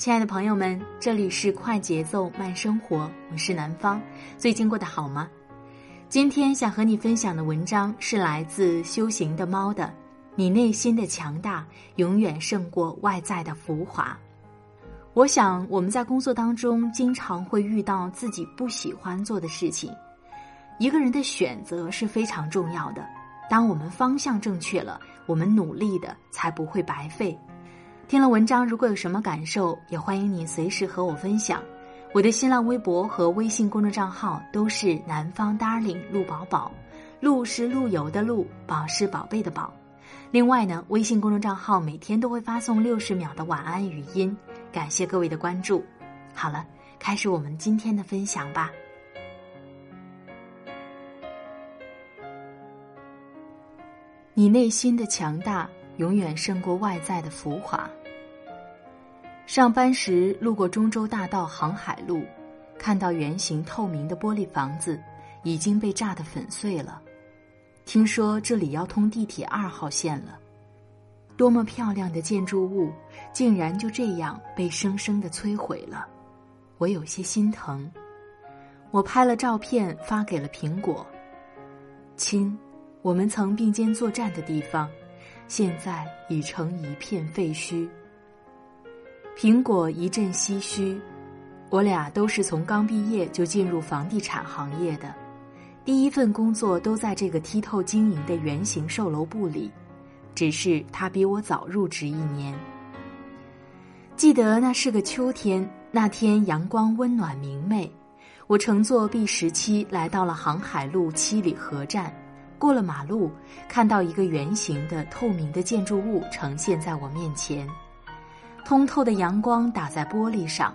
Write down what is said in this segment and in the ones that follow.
亲爱的朋友们，这里是快节奏慢生活，我是南方。最近过得好吗？今天想和你分享的文章是来自修行的猫的。你内心的强大永远胜过外在的浮华。我想我们在工作当中经常会遇到自己不喜欢做的事情。一个人的选择是非常重要的。当我们方向正确了，我们努力的才不会白费。听了文章，如果有什么感受，也欢迎你随时和我分享。我的新浪微博和微信公众账号都是南方 Darling 陆宝宝，陆是陆游的陆，宝是宝贝的宝。另外呢，微信公众账号每天都会发送六十秒的晚安语音，感谢各位的关注。好了，开始我们今天的分享吧。你内心的强大永远胜过外在的浮华。上班时路过中州大道航海路，看到圆形透明的玻璃房子已经被炸得粉碎了。听说这里要通地铁二号线了，多么漂亮的建筑物，竟然就这样被生生的摧毁了，我有些心疼。我拍了照片发给了苹果，亲，我们曾并肩作战的地方，现在已成一片废墟。苹果一阵唏嘘，我俩都是从刚毕业就进入房地产行业的，第一份工作都在这个剔透经营的圆形售楼部里，只是他比我早入职一年。记得那是个秋天，那天阳光温暖明媚，我乘坐 B 十七来到了航海路七里河站，过了马路，看到一个圆形的透明的建筑物呈现在我面前。通透的阳光打在玻璃上，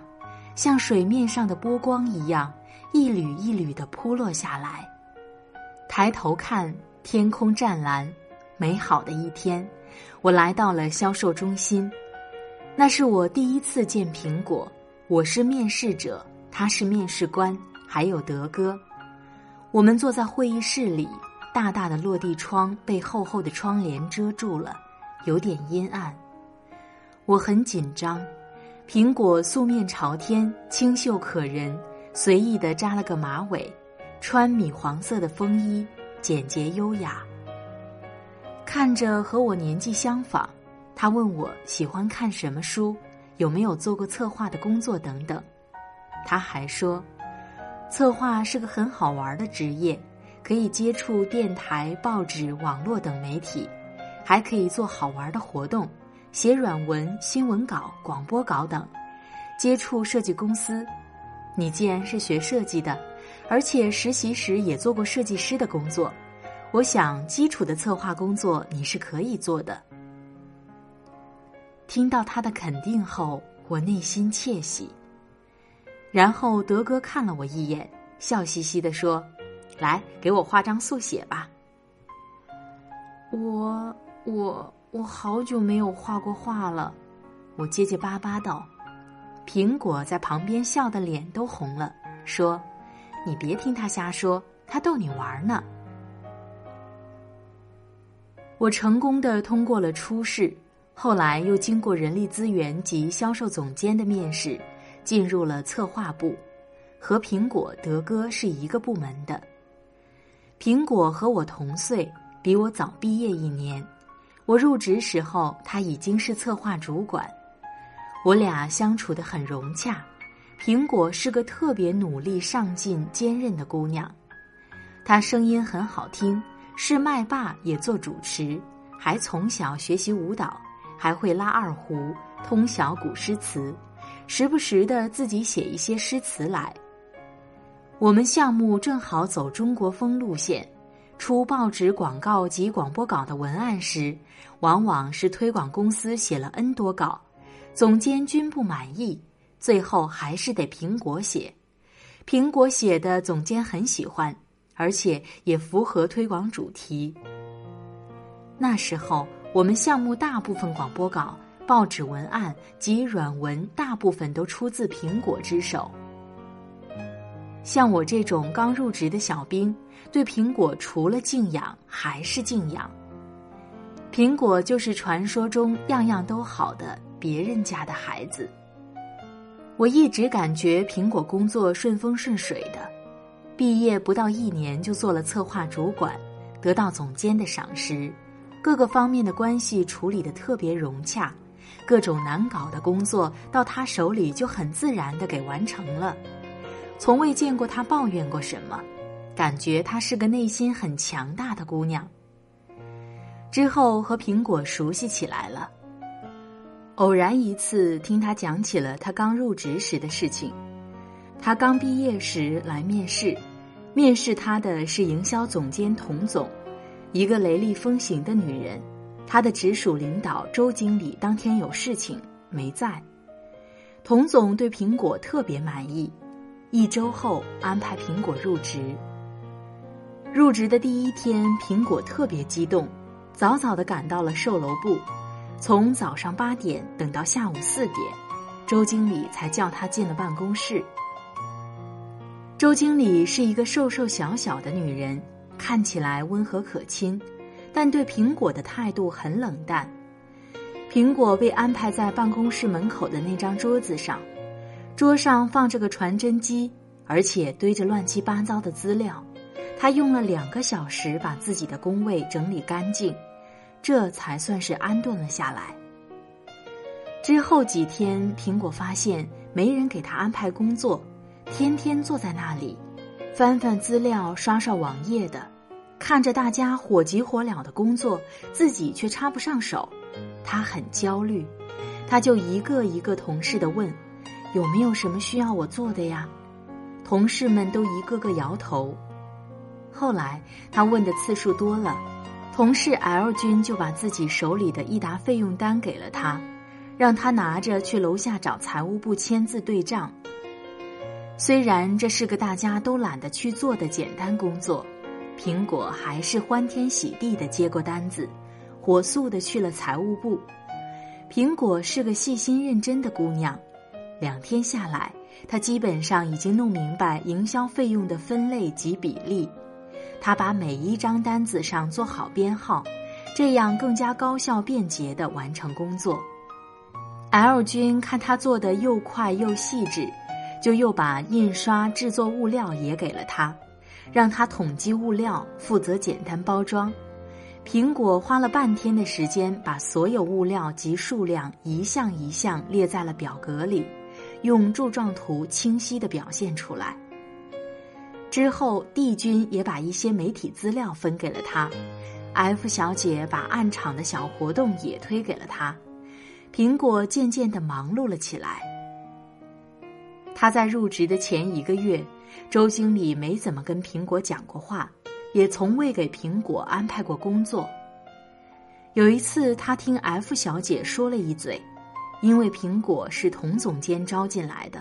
像水面上的波光一样，一缕一缕的扑落下来。抬头看，天空湛蓝，美好的一天。我来到了销售中心，那是我第一次见苹果。我是面试者，他是面试官，还有德哥。我们坐在会议室里，大大的落地窗被厚厚的窗帘遮住了，有点阴暗。我很紧张，苹果素面朝天，清秀可人，随意的扎了个马尾，穿米黄色的风衣，简洁优雅。看着和我年纪相仿，他问我喜欢看什么书，有没有做过策划的工作等等。他还说，策划是个很好玩的职业，可以接触电台、报纸、网络等媒体，还可以做好玩的活动。写软文、新闻稿、广播稿等，接触设计公司。你既然是学设计的，而且实习时也做过设计师的工作，我想基础的策划工作你是可以做的。听到他的肯定后，我内心窃喜。然后德哥看了我一眼，笑嘻嘻的说：“来，给我画张速写吧。”我我。我我好久没有画过画了，我结结巴巴道。苹果在旁边笑得脸都红了，说：“你别听他瞎说，他逗你玩呢。”我成功的通过了初试，后来又经过人力资源及销售总监的面试，进入了策划部，和苹果、德哥是一个部门的。苹果和我同岁，比我早毕业一年。我入职时候，他已经是策划主管。我俩相处的很融洽。苹果是个特别努力、上进、坚韧的姑娘，她声音很好听，是麦霸也做主持，还从小学习舞蹈，还会拉二胡，通晓古诗词，时不时的自己写一些诗词来。我们项目正好走中国风路线，出报纸广告及广播稿的文案时，往往是推广公司写了 N 多稿，总监均不满意。最后还是得苹果写，苹果写的总监很喜欢，而且也符合推广主题。那时候我们项目大部分广播稿、报纸文案及软文，大部分都出自苹果之手。像我这种刚入职的小兵，对苹果除了敬仰还是敬仰。苹果就是传说中样样都好的别人家的孩子。我一直感觉苹果工作顺风顺水的，毕业不到一年就做了策划主管，得到总监的赏识，各个方面的关系处理的特别融洽，各种难搞的工作到他手里就很自然的给完成了，从未见过他抱怨过什么，感觉她是个内心很强大的姑娘。之后和苹果熟悉起来了。偶然一次听她讲起了她刚入职时的事情，她刚毕业时来面试，面试她的是营销总监童总，一个雷厉风行的女人。她的直属领导周经理当天有事情没在，童总对苹果特别满意，一周后安排苹果入职。入职的第一天，苹果特别激动，早早的赶到了售楼部。从早上八点等到下午四点，周经理才叫他进了办公室。周经理是一个瘦瘦小小的女人，看起来温和可亲，但对苹果的态度很冷淡。苹果被安排在办公室门口的那张桌子上，桌上放着个传真机，而且堆着乱七八糟的资料。他用了两个小时把自己的工位整理干净。这才算是安顿了下来。之后几天，苹果发现没人给他安排工作，天天坐在那里，翻翻资料、刷刷网页的，看着大家火急火燎的工作，自己却插不上手，他很焦虑。他就一个一个同事的问：“有没有什么需要我做的呀？”同事们都一个个摇头。后来他问的次数多了。同事 L 君就把自己手里的一沓费用单给了他，让他拿着去楼下找财务部签字对账。虽然这是个大家都懒得去做的简单工作，苹果还是欢天喜地的接过单子，火速的去了财务部。苹果是个细心认真的姑娘，两天下来，她基本上已经弄明白营销费用的分类及比例。他把每一张单子上做好编号，这样更加高效便捷地完成工作。L 君看他做的又快又细致，就又把印刷制作物料也给了他，让他统计物料，负责简单包装。苹果花了半天的时间，把所有物料及数量一项一项列在了表格里，用柱状图清晰地表现出来。之后帝君也把一些媒体资料分给了他，F 小姐把暗场的小活动也推给了他，苹果渐渐的忙碌了起来。他在入职的前一个月，周经理没怎么跟苹果讲过话，也从未给苹果安排过工作。有一次，他听 F 小姐说了一嘴，因为苹果是童总监招进来的，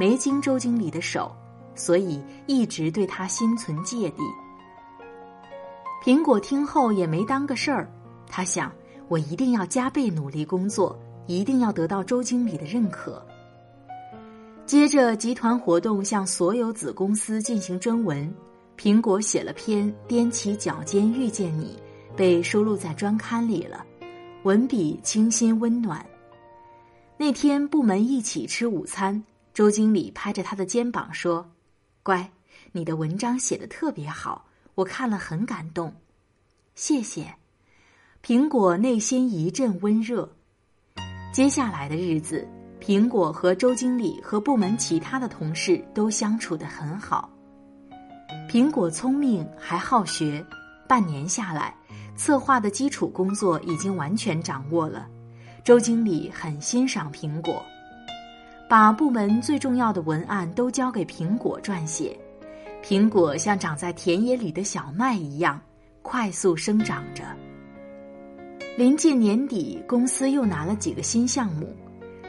没经周经理的手。所以一直对他心存芥蒂。苹果听后也没当个事儿，他想：我一定要加倍努力工作，一定要得到周经理的认可。接着，集团活动向所有子公司进行征文，苹果写了篇《踮起脚尖遇见你》，被收录在专刊里了。文笔清新温暖。那天部门一起吃午餐，周经理拍着他的肩膀说：“乖，你的文章写的特别好，我看了很感动。”谢谢。苹果内心一阵温热。接下来的日子，苹果和周经理和部门其他的同事都相处的很好。苹果聪明还好学，半年下来，策划的基础工作已经完全掌握了。周经理很欣赏苹果，把部门最重要的文案都交给苹果撰写。苹果像长在田野里的小麦一样快速生长着。临近年底，公司又拿了几个新项目，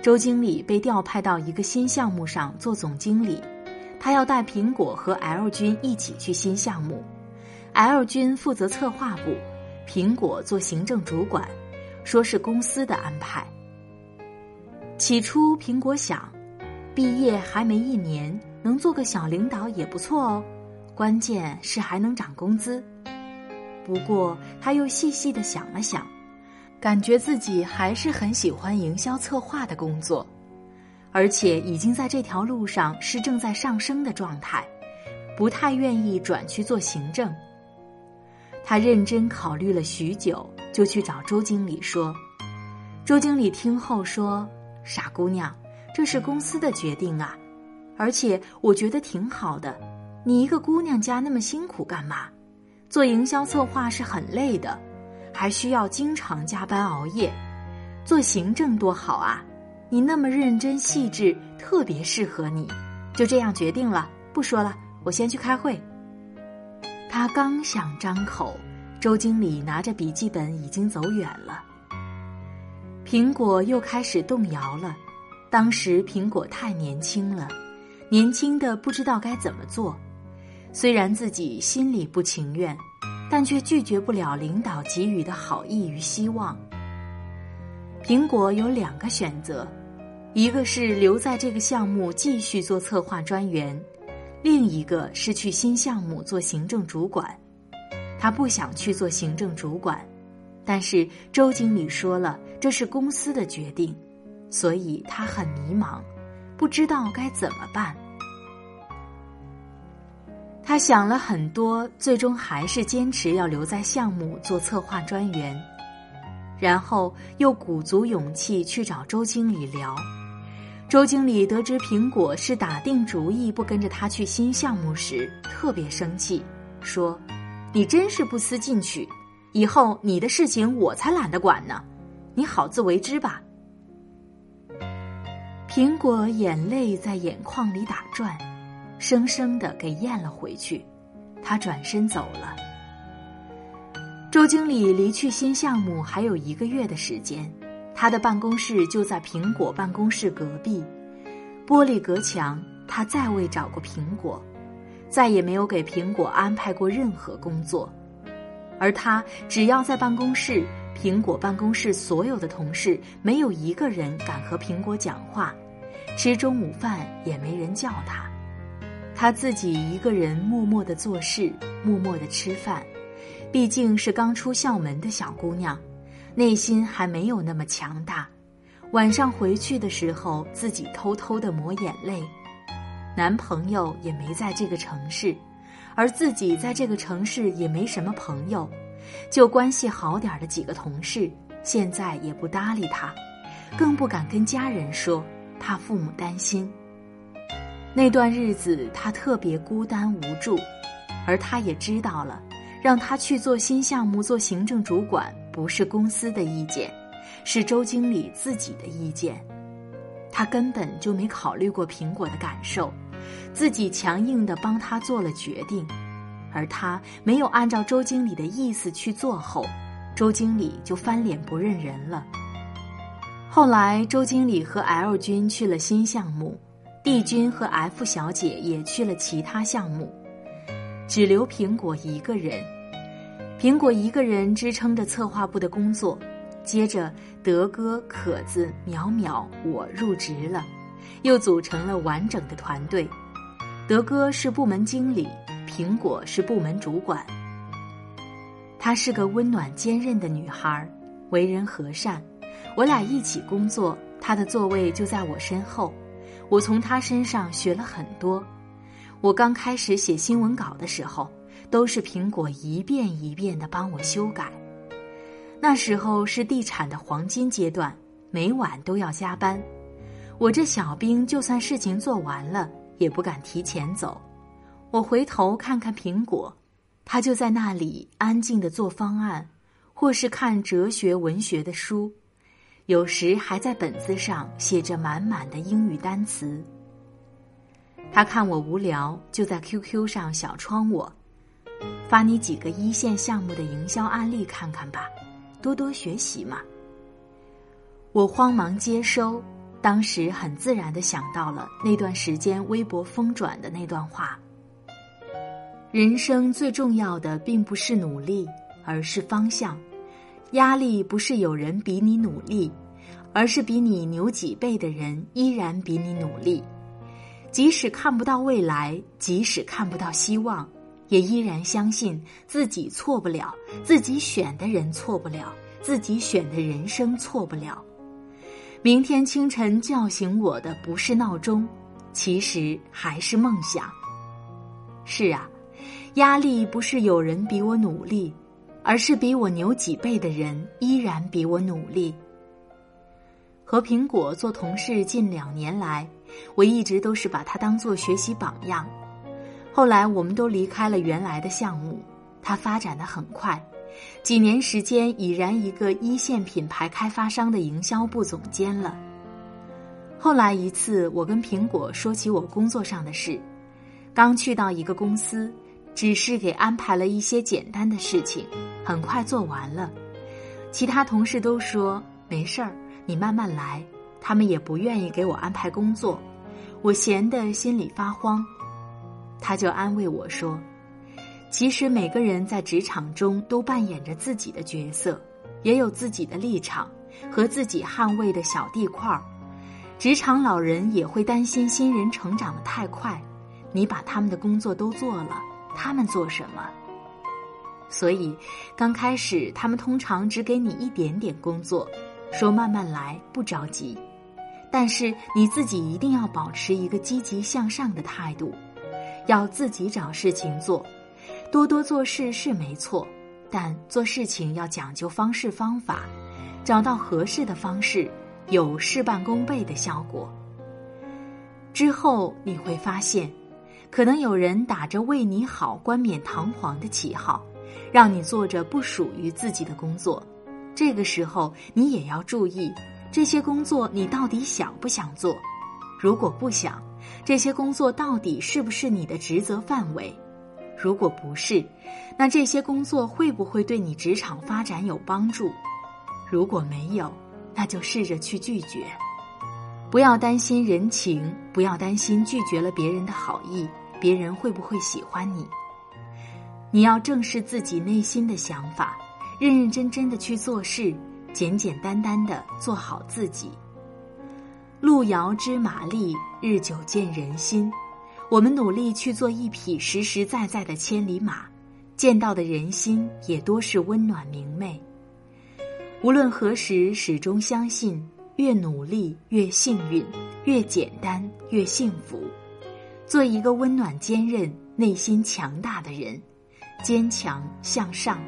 周经理被调派到一个新项目上做总经理。他要带苹果和 L 君一起去新项目，L 君负责策划部，苹果做行政主管，说是公司的安排。起初，苹果想，毕业还没一年，能做个小领导也不错哦，关键是还能涨工资。不过，他又细细的想了想，感觉自己还是很喜欢营销策划的工作。而且已经在这条路上是正在上升的状态，不太愿意转去做行政。他认真考虑了许久，就去找周经理说。周经理听后说：“傻姑娘，这是公司的决定啊，而且我觉得挺好的。你一个姑娘家那么辛苦干嘛？做营销策划是很累的，还需要经常加班熬夜。做行政多好啊！”你那么认真细致，特别适合你，就这样决定了。不说了，我先去开会。他刚想张口，周经理拿着笔记本已经走远了。苹果又开始动摇了。当时苹果太年轻了，年轻的不知道该怎么做。虽然自己心里不情愿，但却拒绝不了领导给予的好意与希望。苹果有两个选择，一个是留在这个项目继续做策划专员，另一个是去新项目做行政主管。他不想去做行政主管，但是周经理说了这是公司的决定，所以他很迷茫，不知道该怎么办。他想了很多，最终还是坚持要留在项目做策划专员。然后又鼓足勇气去找周经理聊。周经理得知苹果是打定主意不跟着他去新项目时，特别生气，说：“你真是不思进取，以后你的事情我才懒得管呢，你好自为之吧。”苹果眼泪在眼眶里打转，生生的给咽了回去，他转身走了。周经理离去新项目还有一个月的时间，他的办公室就在苹果办公室隔壁，玻璃隔墙。他再未找过苹果，再也没有给苹果安排过任何工作，而他只要在办公室，苹果办公室所有的同事没有一个人敢和苹果讲话，吃中午饭也没人叫他，他自己一个人默默的做事，默默的吃饭。毕竟是刚出校门的小姑娘，内心还没有那么强大。晚上回去的时候，自己偷偷的抹眼泪。男朋友也没在这个城市，而自己在这个城市也没什么朋友，就关系好点的几个同事，现在也不搭理他，更不敢跟家人说，怕父母担心。那段日子，他特别孤单无助，而他也知道了。让他去做新项目，做行政主管，不是公司的意见，是周经理自己的意见。他根本就没考虑过苹果的感受，自己强硬的帮他做了决定，而他没有按照周经理的意思去做后，周经理就翻脸不认人了。后来，周经理和 L 君去了新项目，D 君和 F 小姐也去了其他项目，只留苹果一个人。苹果一个人支撑着策划部的工作，接着德哥、可子、淼淼我入职了，又组成了完整的团队。德哥是部门经理，苹果是部门主管。她是个温暖坚韧的女孩，为人和善，我俩一起工作，她的座位就在我身后，我从她身上学了很多。我刚开始写新闻稿的时候，都是苹果一遍一遍的帮我修改。那时候是地产的黄金阶段，每晚都要加班。我这小兵就算事情做完了，也不敢提前走。我回头看看苹果，他就在那里安静的做方案，或是看哲学文学的书，有时还在本子上写着满满的英语单词。他看我无聊，就在 QQ 上小窗我，发你几个一线项目的营销案例看看吧，多多学习嘛。我慌忙接收，当时很自然的想到了那段时间微博疯转的那段话：人生最重要的并不是努力，而是方向。压力不是有人比你努力，而是比你牛几倍的人依然比你努力。即使看不到未来，即使看不到希望，也依然相信自己错不了，自己选的人错不了，自己选的人生错不了。明天清晨叫醒我的不是闹钟，其实还是梦想。是啊，压力不是有人比我努力，而是比我牛几倍的人依然比我努力。和苹果做同事近两年来。我一直都是把他当做学习榜样。后来我们都离开了原来的项目，他发展的很快，几年时间已然一个一线品牌开发商的营销部总监了。后来一次，我跟苹果说起我工作上的事，刚去到一个公司，只是给安排了一些简单的事情，很快做完了。其他同事都说没事儿，你慢慢来。他们也不愿意给我安排工作，我闲得心里发慌。他就安慰我说：“其实每个人在职场中都扮演着自己的角色，也有自己的立场和自己捍卫的小地块儿。职场老人也会担心新人成长的太快，你把他们的工作都做了，他们做什么？所以刚开始他们通常只给你一点点工作，说慢慢来，不着急。”但是你自己一定要保持一个积极向上的态度，要自己找事情做，多多做事是没错，但做事情要讲究方式方法，找到合适的方式，有事半功倍的效果。之后你会发现，可能有人打着为你好、冠冕堂皇的旗号，让你做着不属于自己的工作，这个时候你也要注意。这些工作你到底想不想做？如果不想，这些工作到底是不是你的职责范围？如果不是，那这些工作会不会对你职场发展有帮助？如果没有，那就试着去拒绝。不要担心人情，不要担心拒绝了别人的好意，别人会不会喜欢你？你要正视自己内心的想法，认认真真的去做事。简简单单的做好自己。路遥知马力，日久见人心。我们努力去做一匹实实在在的千里马，见到的人心也多是温暖明媚。无论何时，始终相信，越努力越幸运，越简单越幸福。做一个温暖坚韧、内心强大的人，坚强向上，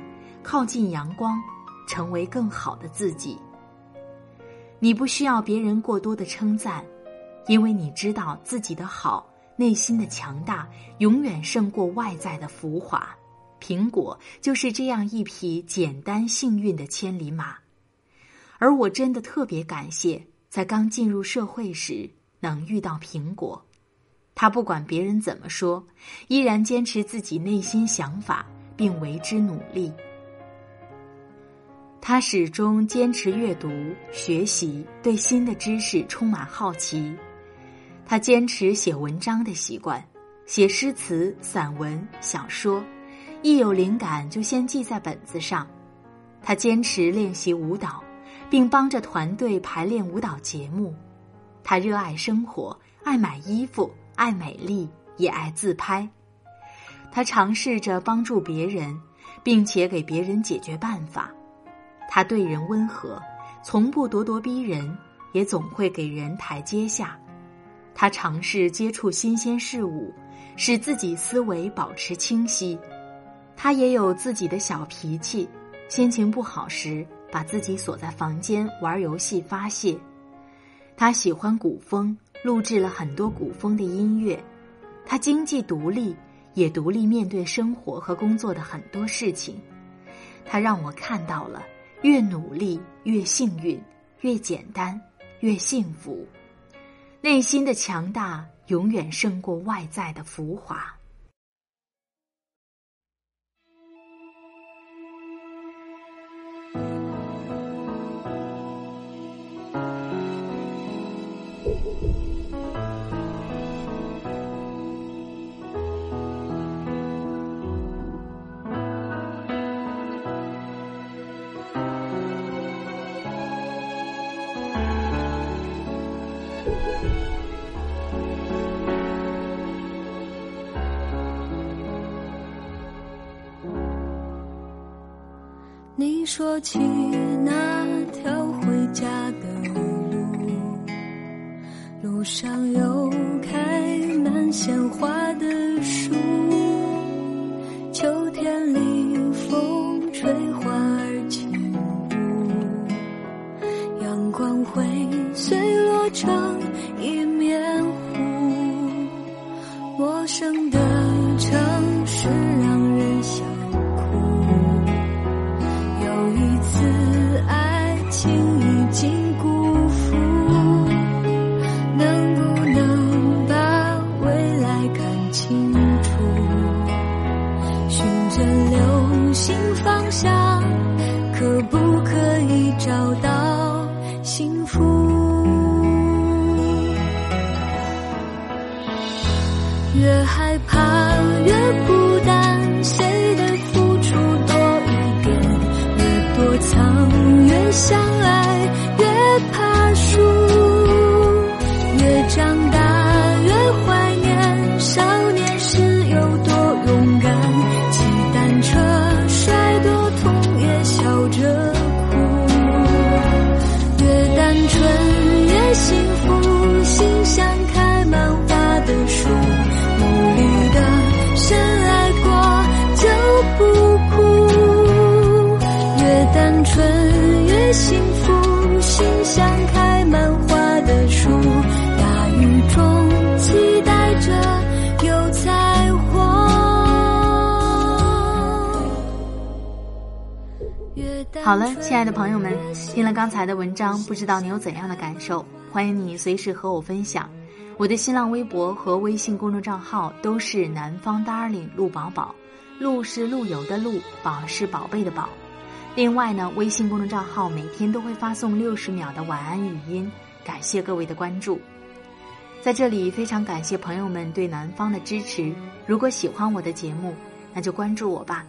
靠近阳光。成为更好的自己。你不需要别人过多的称赞，因为你知道自己的好，内心的强大永远胜过外在的浮华。苹果就是这样一匹简单幸运的千里马，而我真的特别感谢，在刚进入社会时能遇到苹果。他不管别人怎么说，依然坚持自己内心想法，并为之努力。他始终坚持阅读、学习，对新的知识充满好奇。他坚持写文章的习惯，写诗词、散文、小说，一有灵感就先记在本子上。他坚持练习舞蹈，并帮着团队排练舞蹈节目。他热爱生活，爱买衣服，爱美丽，也爱自拍。他尝试着帮助别人，并且给别人解决办法。他对人温和，从不咄咄逼人，也总会给人台阶下。他尝试接触新鲜事物，使自己思维保持清晰。他也有自己的小脾气，心情不好时，把自己锁在房间玩游戏发泄。他喜欢古风，录制了很多古风的音乐。他经济独立，也独立面对生活和工作的很多事情。他让我看到了，越努力越幸运，越简单越幸福。内心的强大永远胜过外在的浮华。说起那条回家的路，路上又开满鲜花好了，亲爱的朋友们，听了刚才的文章，不知道你有怎样的感受？欢迎你随时和我分享。我的新浪微博和微信公众账号都是南方 darling 陆宝宝，陆是陆游的陆，宝是宝贝的宝。另外呢，微信公众账号每天都会发送六十秒的晚安语音，感谢各位的关注。在这里非常感谢朋友们对南方的支持。如果喜欢我的节目，那就关注我吧。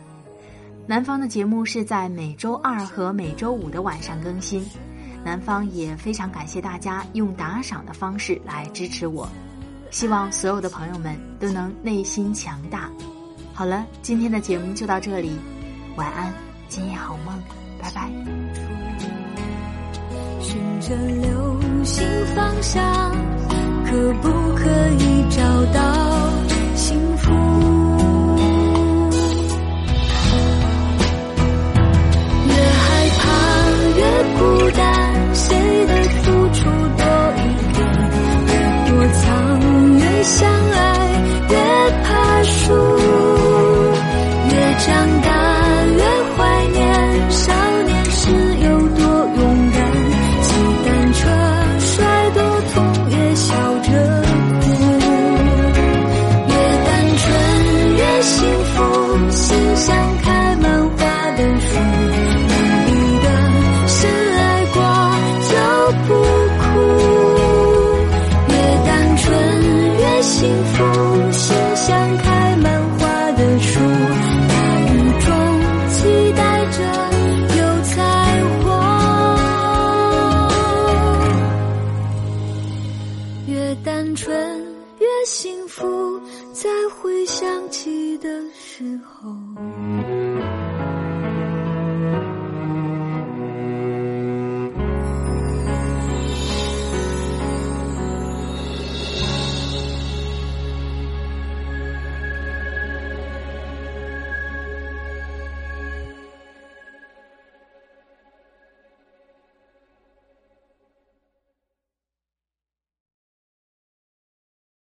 南方的节目是在每周二和每周五的晚上更新。南方也非常感谢大家用打赏的方式来支持我，希望所有的朋友们都能内心强大。好了，今天的节目就到这里，晚安，今夜好梦，拜拜。循着流星方向，可不可以找到